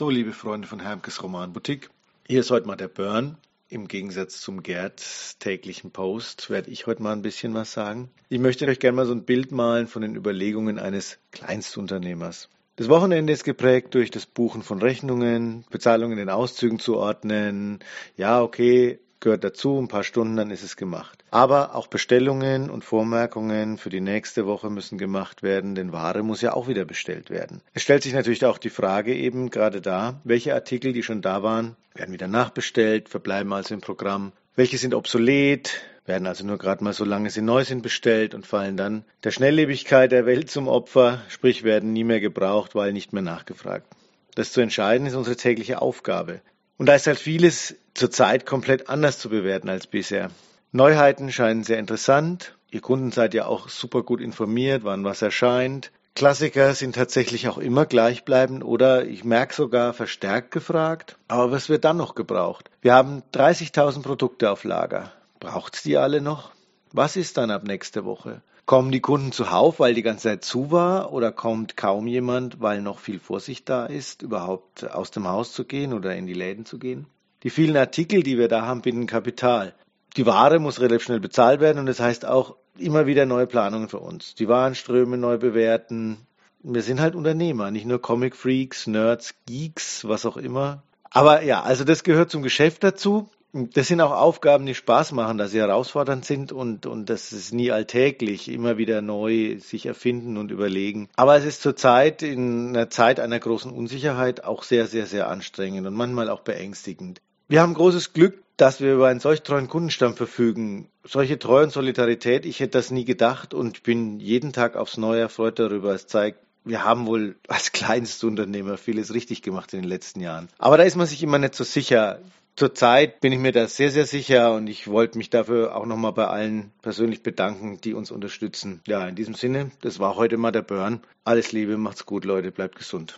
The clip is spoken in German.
So, liebe Freunde von Hermkes Romanboutique, hier ist heute mal der Burn. Im Gegensatz zum Gerd täglichen Post werde ich heute mal ein bisschen was sagen. Ich möchte euch gerne mal so ein Bild malen von den Überlegungen eines Kleinstunternehmers. Das Wochenende ist geprägt durch das Buchen von Rechnungen, Bezahlungen in den Auszügen zu ordnen. Ja, okay, gehört dazu, ein paar Stunden, dann ist es gemacht. Aber auch Bestellungen und Vormerkungen für die nächste Woche müssen gemacht werden, denn Ware muss ja auch wieder bestellt werden. Es stellt sich natürlich auch die Frage eben gerade da, welche Artikel, die schon da waren, werden wieder nachbestellt, verbleiben also im Programm. Welche sind obsolet, werden also nur gerade mal so lange sie neu sind bestellt und fallen dann der Schnelllebigkeit der Welt zum Opfer, sprich werden nie mehr gebraucht, weil nicht mehr nachgefragt. Das zu entscheiden ist unsere tägliche Aufgabe. Und da ist halt vieles zurzeit komplett anders zu bewerten als bisher. Neuheiten scheinen sehr interessant. Ihr Kunden seid ja auch super gut informiert, wann was erscheint. Klassiker sind tatsächlich auch immer gleichbleibend oder ich merke sogar verstärkt gefragt. Aber was wird dann noch gebraucht? Wir haben 30.000 Produkte auf Lager. Braucht's die alle noch? Was ist dann ab nächste Woche? Kommen die Kunden zuhauf, weil die ganze Zeit zu war, oder kommt kaum jemand, weil noch viel Vorsicht da ist, überhaupt aus dem Haus zu gehen oder in die Läden zu gehen? Die vielen Artikel, die wir da haben, binden Kapital. Die Ware muss relativ schnell bezahlt werden und das heißt auch immer wieder neue Planungen für uns. Die Warenströme neu bewerten. Wir sind halt Unternehmer, nicht nur Comic Freaks, Nerds, Geeks, was auch immer. Aber ja, also das gehört zum Geschäft dazu. Das sind auch Aufgaben, die Spaß machen, dass sie herausfordernd sind und, und das ist nie alltäglich, immer wieder neu sich erfinden und überlegen. Aber es ist zurzeit in einer Zeit einer großen Unsicherheit auch sehr, sehr, sehr anstrengend und manchmal auch beängstigend. Wir haben großes Glück, dass wir über einen solch treuen Kundenstamm verfügen. Solche Treue und Solidarität, ich hätte das nie gedacht und bin jeden Tag aufs Neue erfreut darüber. Es zeigt, wir haben wohl als Kleinstunternehmer vieles richtig gemacht in den letzten Jahren. Aber da ist man sich immer nicht so sicher. Zurzeit bin ich mir da sehr, sehr sicher und ich wollte mich dafür auch nochmal bei allen persönlich bedanken, die uns unterstützen. Ja, in diesem Sinne, das war heute mal der Burn. Alles Liebe, macht's gut, Leute, bleibt gesund.